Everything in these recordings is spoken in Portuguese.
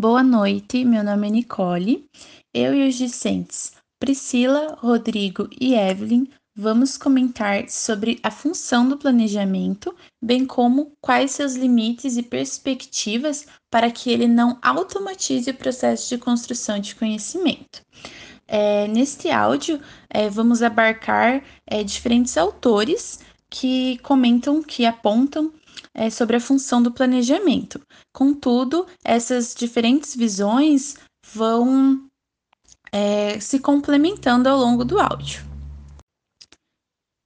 Boa noite, meu nome é Nicole. Eu e os discentes Priscila, Rodrigo e Evelyn vamos comentar sobre a função do planejamento, bem como quais seus limites e perspectivas para que ele não automatize o processo de construção de conhecimento. É, neste áudio, é, vamos abarcar é, diferentes autores que comentam, que apontam é, sobre a função do planejamento. Contudo, essas diferentes visões vão é, se complementando ao longo do áudio.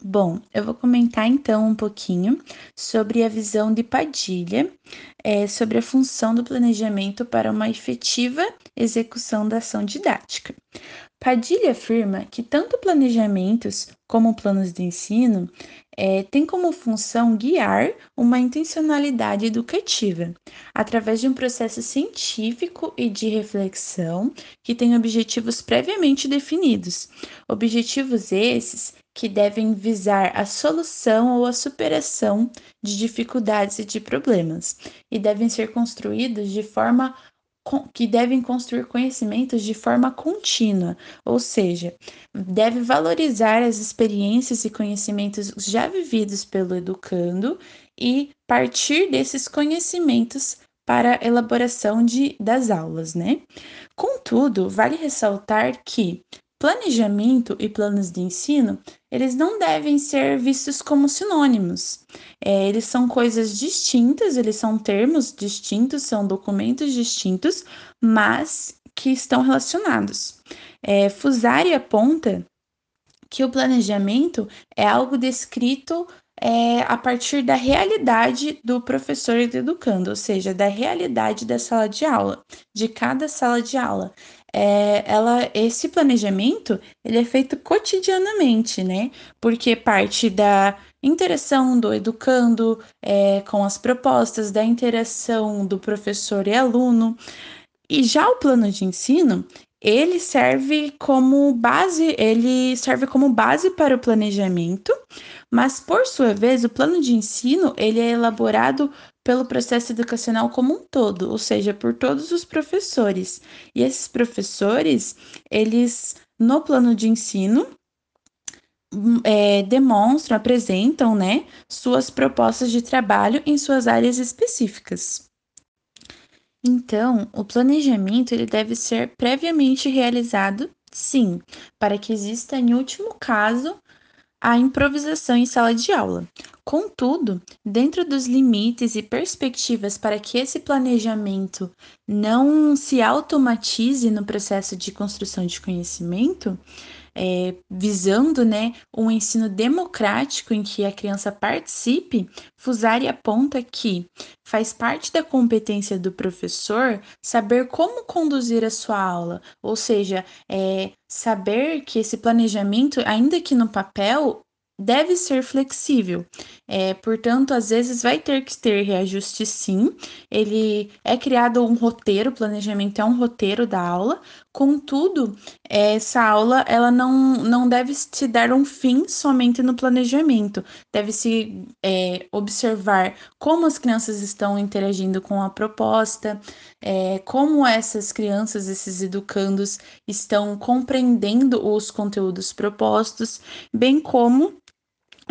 Bom, eu vou comentar então um pouquinho sobre a visão de Padilha, é, sobre a função do planejamento para uma efetiva execução da ação didática. Padilha afirma que tanto planejamentos como planos de ensino é, têm como função guiar uma intencionalidade educativa, através de um processo científico e de reflexão que tem objetivos previamente definidos. Objetivos esses que devem visar a solução ou a superação de dificuldades e de problemas, e devem ser construídos de forma que devem construir conhecimentos de forma contínua, ou seja, deve valorizar as experiências e conhecimentos já vividos pelo educando e partir desses conhecimentos para a elaboração de, das aulas, né? Contudo, vale ressaltar que Planejamento e planos de ensino, eles não devem ser vistos como sinônimos. É, eles são coisas distintas, eles são termos distintos, são documentos distintos, mas que estão relacionados. É, Fusari aponta que o planejamento é algo descrito é, a partir da realidade do professor do educando, ou seja, da realidade da sala de aula, de cada sala de aula é, ela, esse planejamento ele é feito cotidianamente, né? Porque parte da interação do educando é, com as propostas, da interação do professor e aluno. E já o plano de ensino, ele serve como base, ele serve como base para o planejamento, mas por sua vez, o plano de ensino, ele é elaborado pelo processo educacional como um todo, ou seja, por todos os professores. E esses professores, eles, no plano de ensino, hum, é, demonstram, apresentam, né, suas propostas de trabalho em suas áreas específicas. Então, o planejamento ele deve ser previamente realizado, sim, para que exista, em último caso, a improvisação em sala de aula. Contudo, dentro dos limites e perspectivas para que esse planejamento não se automatize no processo de construção de conhecimento, é, visando né, um ensino democrático em que a criança participe, Fusari aponta que faz parte da competência do professor saber como conduzir a sua aula, ou seja, é, saber que esse planejamento, ainda que no papel, deve ser flexível. É, portanto, às vezes vai ter que ter reajuste sim. Ele é criado um roteiro, o planejamento é um roteiro da aula. Contudo, essa aula ela não, não deve se dar um fim somente no planejamento. Deve se é, observar como as crianças estão interagindo com a proposta, é, como essas crianças, esses educandos estão compreendendo os conteúdos propostos, bem como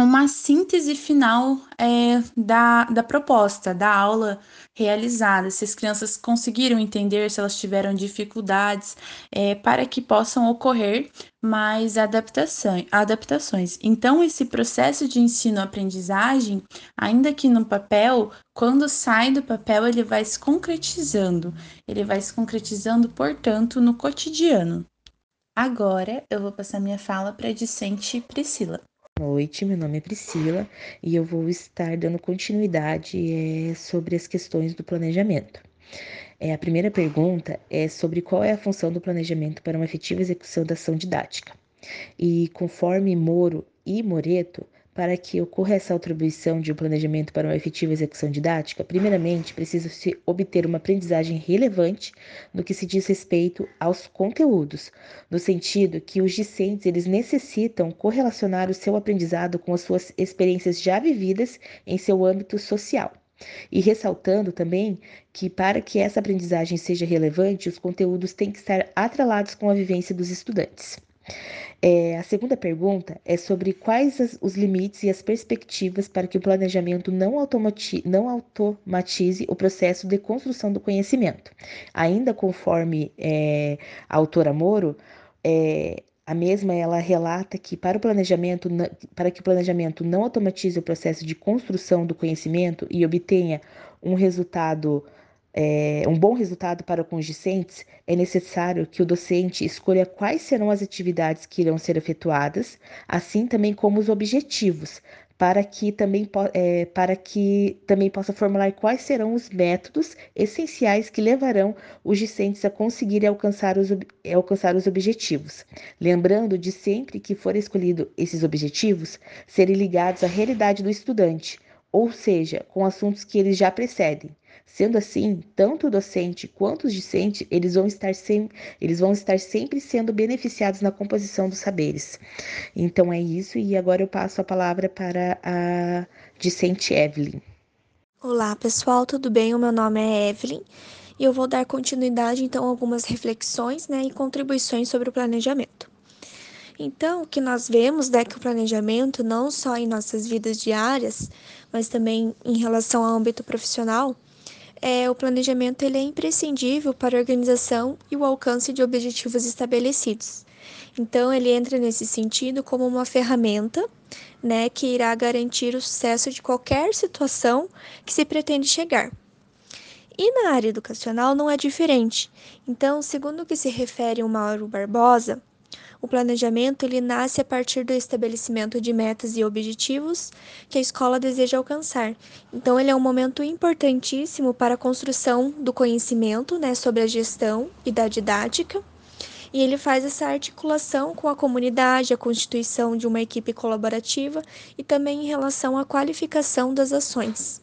uma síntese final é, da, da proposta, da aula realizada, se as crianças conseguiram entender, se elas tiveram dificuldades, é, para que possam ocorrer mais adaptação, adaptações. Então, esse processo de ensino-aprendizagem, ainda que no papel, quando sai do papel, ele vai se concretizando, ele vai se concretizando, portanto, no cotidiano. Agora, eu vou passar minha fala para a discente Priscila noite, meu nome é Priscila e eu vou estar dando continuidade é, sobre as questões do planejamento. É, a primeira pergunta é sobre qual é a função do planejamento para uma efetiva execução da ação didática. E conforme Moro e Moreto, para que ocorra essa atribuição de um planejamento para uma efetiva execução didática, primeiramente precisa-se obter uma aprendizagem relevante no que se diz respeito aos conteúdos, no sentido que os discentes eles necessitam correlacionar o seu aprendizado com as suas experiências já vividas em seu âmbito social. E ressaltando também que, para que essa aprendizagem seja relevante, os conteúdos têm que estar atrelados com a vivência dos estudantes. É, a segunda pergunta é sobre quais as, os limites e as perspectivas para que o planejamento não, automati não automatize o processo de construção do conhecimento. Ainda conforme é, a autora Moro, é, a mesma ela relata que para o planejamento, para que o planejamento não automatize o processo de construção do conhecimento e obtenha um resultado é, um bom resultado para os discentes, é necessário que o docente escolha quais serão as atividades que irão ser efetuadas, assim também como os objetivos, para que também, é, para que também possa formular quais serão os métodos essenciais que levarão os discentes a conseguirem alcançar os, alcançar os objetivos. Lembrando de sempre que for escolhido esses objetivos, serem ligados à realidade do estudante, ou seja, com assuntos que eles já precedem. Sendo assim, tanto o docente quanto os discentes, eles vão estar sempre, eles vão estar sempre sendo beneficiados na composição dos saberes. Então é isso e agora eu passo a palavra para a discente Evelyn. Olá, pessoal, tudo bem? O meu nome é Evelyn e eu vou dar continuidade então a algumas reflexões, né, e contribuições sobre o planejamento. Então, o que nós vemos é que o planejamento, não só em nossas vidas diárias, mas também em relação ao âmbito profissional, é, o planejamento ele é imprescindível para a organização e o alcance de objetivos estabelecidos. Então, ele entra nesse sentido como uma ferramenta né, que irá garantir o sucesso de qualquer situação que se pretende chegar. E na área educacional não é diferente. Então, segundo o que se refere o Mauro Barbosa, o planejamento ele nasce a partir do estabelecimento de metas e objetivos que a escola deseja alcançar. Então, ele é um momento importantíssimo para a construção do conhecimento né, sobre a gestão e da didática. E ele faz essa articulação com a comunidade, a constituição de uma equipe colaborativa e também em relação à qualificação das ações.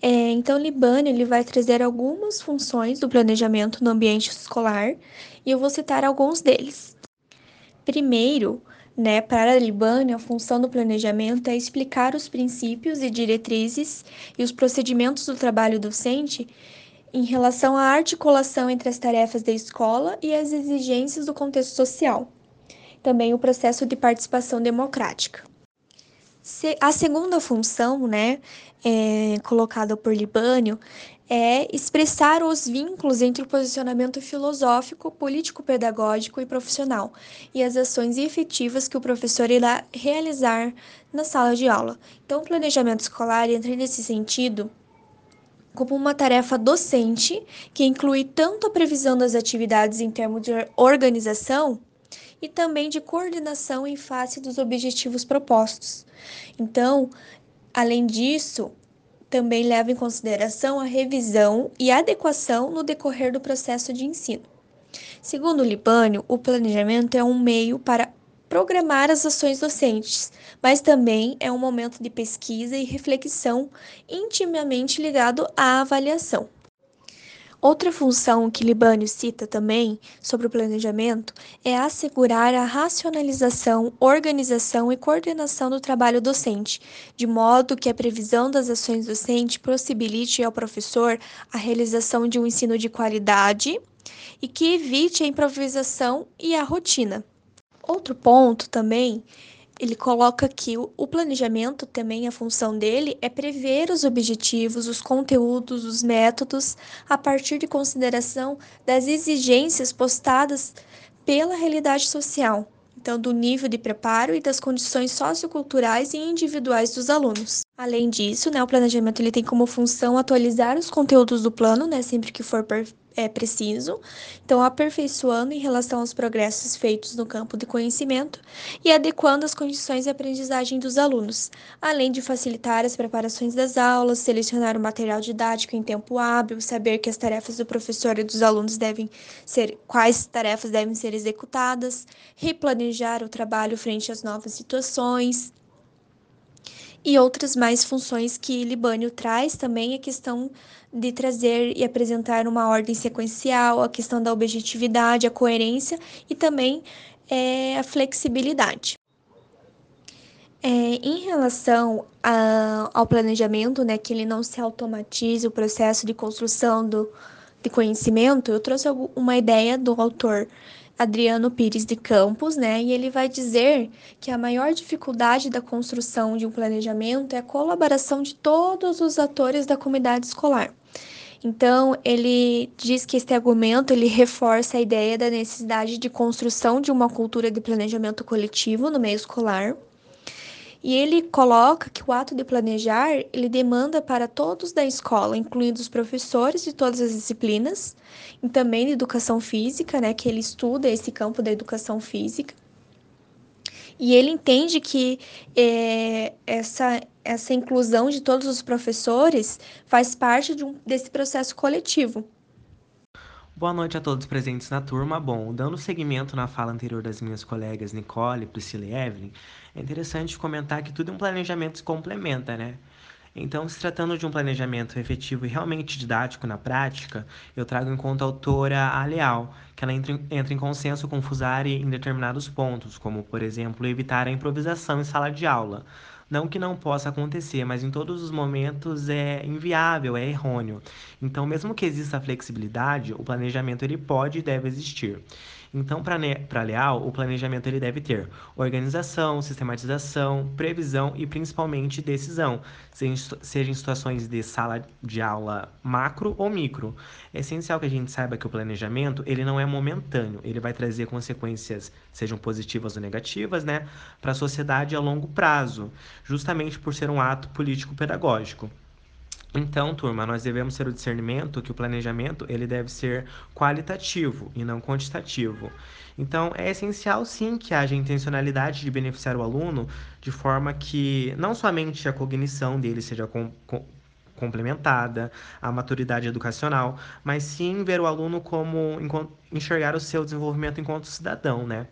É, então, Libânio ele vai trazer algumas funções do planejamento no ambiente escolar e eu vou citar alguns deles. Primeiro, né, para a a função do planejamento é explicar os princípios e diretrizes e os procedimentos do trabalho docente em relação à articulação entre as tarefas da escola e as exigências do contexto social. Também o processo de participação democrática. A segunda função, né, é, colocada por Libânio, é expressar os vínculos entre o posicionamento filosófico, político-pedagógico e profissional e as ações efetivas que o professor irá realizar na sala de aula. Então, o planejamento escolar entra nesse sentido como uma tarefa docente que inclui tanto a previsão das atividades em termos de organização e também de coordenação em face dos objetivos propostos. Então, além disso, também leva em consideração a revisão e adequação no decorrer do processo de ensino. Segundo Libânio, o planejamento é um meio para programar as ações docentes, mas também é um momento de pesquisa e reflexão intimamente ligado à avaliação. Outra função que Libânio cita também sobre o planejamento é assegurar a racionalização, organização e coordenação do trabalho docente, de modo que a previsão das ações docentes possibilite ao professor a realização de um ensino de qualidade e que evite a improvisação e a rotina. Outro ponto também ele coloca que o planejamento também, a função dele é prever os objetivos, os conteúdos, os métodos, a partir de consideração das exigências postadas pela realidade social, então do nível de preparo e das condições socioculturais e individuais dos alunos. Além disso, né, o planejamento ele tem como função atualizar os conteúdos do plano, né, sempre que for é preciso, então aperfeiçoando em relação aos progressos feitos no campo de conhecimento e adequando as condições de aprendizagem dos alunos, além de facilitar as preparações das aulas, selecionar o material didático em tempo hábil, saber que as tarefas do professor e dos alunos devem ser quais tarefas devem ser executadas, replanejar o trabalho frente às novas situações, e outras mais funções que Libânio traz também a questão de trazer e apresentar uma ordem sequencial, a questão da objetividade, a coerência e também é, a flexibilidade. É, em relação a, ao planejamento, né, que ele não se automatize o processo de construção do, de conhecimento, eu trouxe uma ideia do autor Adriano Pires de Campos, né, e ele vai dizer que a maior dificuldade da construção de um planejamento é a colaboração de todos os atores da comunidade escolar. Então, ele diz que este argumento ele reforça a ideia da necessidade de construção de uma cultura de planejamento coletivo no meio escolar. E ele coloca que o ato de planejar, ele demanda para todos da escola, incluindo os professores de todas as disciplinas, e também de educação física, né, que ele estuda esse campo da educação física. E ele entende que é, essa, essa inclusão de todos os professores faz parte de um, desse processo coletivo. Boa noite a todos presentes na turma. Bom, dando seguimento na fala anterior das minhas colegas Nicole, Priscila e Evelyn, é interessante comentar que tudo em um planejamento se complementa, né? Então, se tratando de um planejamento efetivo e realmente didático na prática, eu trago em conta a autora A Leal, que ela entra, entra em consenso com Fusari em determinados pontos, como, por exemplo, evitar a improvisação em sala de aula. Não que não possa acontecer, mas em todos os momentos é inviável, é errôneo. Então, mesmo que exista flexibilidade, o planejamento ele pode e deve existir. Então, para Leal, o planejamento ele deve ter organização, sistematização, previsão e principalmente decisão, seja em situações de sala de aula macro ou micro. É essencial que a gente saiba que o planejamento ele não é momentâneo, ele vai trazer consequências, sejam positivas ou negativas, né, para a sociedade a longo prazo, justamente por ser um ato político-pedagógico. Então, turma, nós devemos ter o discernimento que o planejamento ele deve ser qualitativo e não quantitativo. Então, é essencial sim que haja intencionalidade de beneficiar o aluno de forma que não somente a cognição dele seja com, com, complementada, a maturidade educacional, mas sim ver o aluno como enxergar o seu desenvolvimento enquanto cidadão, né?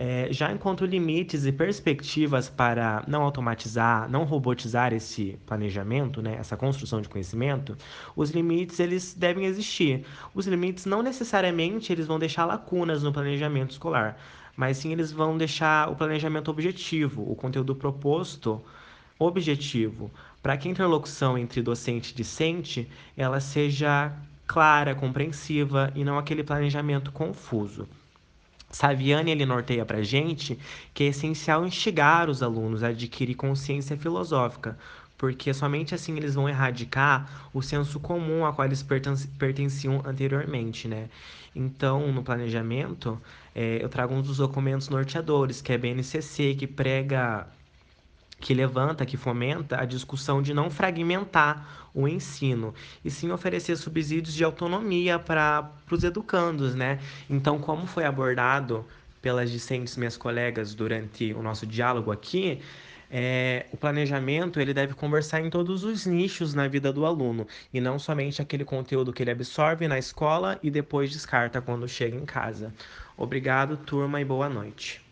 É, já encontro limites e perspectivas para não automatizar, não robotizar esse planejamento, né, essa construção de conhecimento, os limites eles devem existir. Os limites não necessariamente eles vão deixar lacunas no planejamento escolar, mas sim eles vão deixar o planejamento objetivo, o conteúdo proposto objetivo, para que a interlocução entre docente e discente ela seja clara, compreensiva e não aquele planejamento confuso. Saviani ele norteia para gente que é essencial instigar os alunos a adquirir consciência filosófica, porque somente assim eles vão erradicar o senso comum a qual eles pertenciam anteriormente, né? Então, no planejamento, é, eu trago um dos documentos norteadores, que é a BNCC, que prega que levanta, que fomenta a discussão de não fragmentar o ensino, e sim oferecer subsídios de autonomia para os educandos, né? Então, como foi abordado pelas discentes minhas colegas durante o nosso diálogo aqui, é, o planejamento ele deve conversar em todos os nichos na vida do aluno e não somente aquele conteúdo que ele absorve na escola e depois descarta quando chega em casa. Obrigado, turma, e boa noite.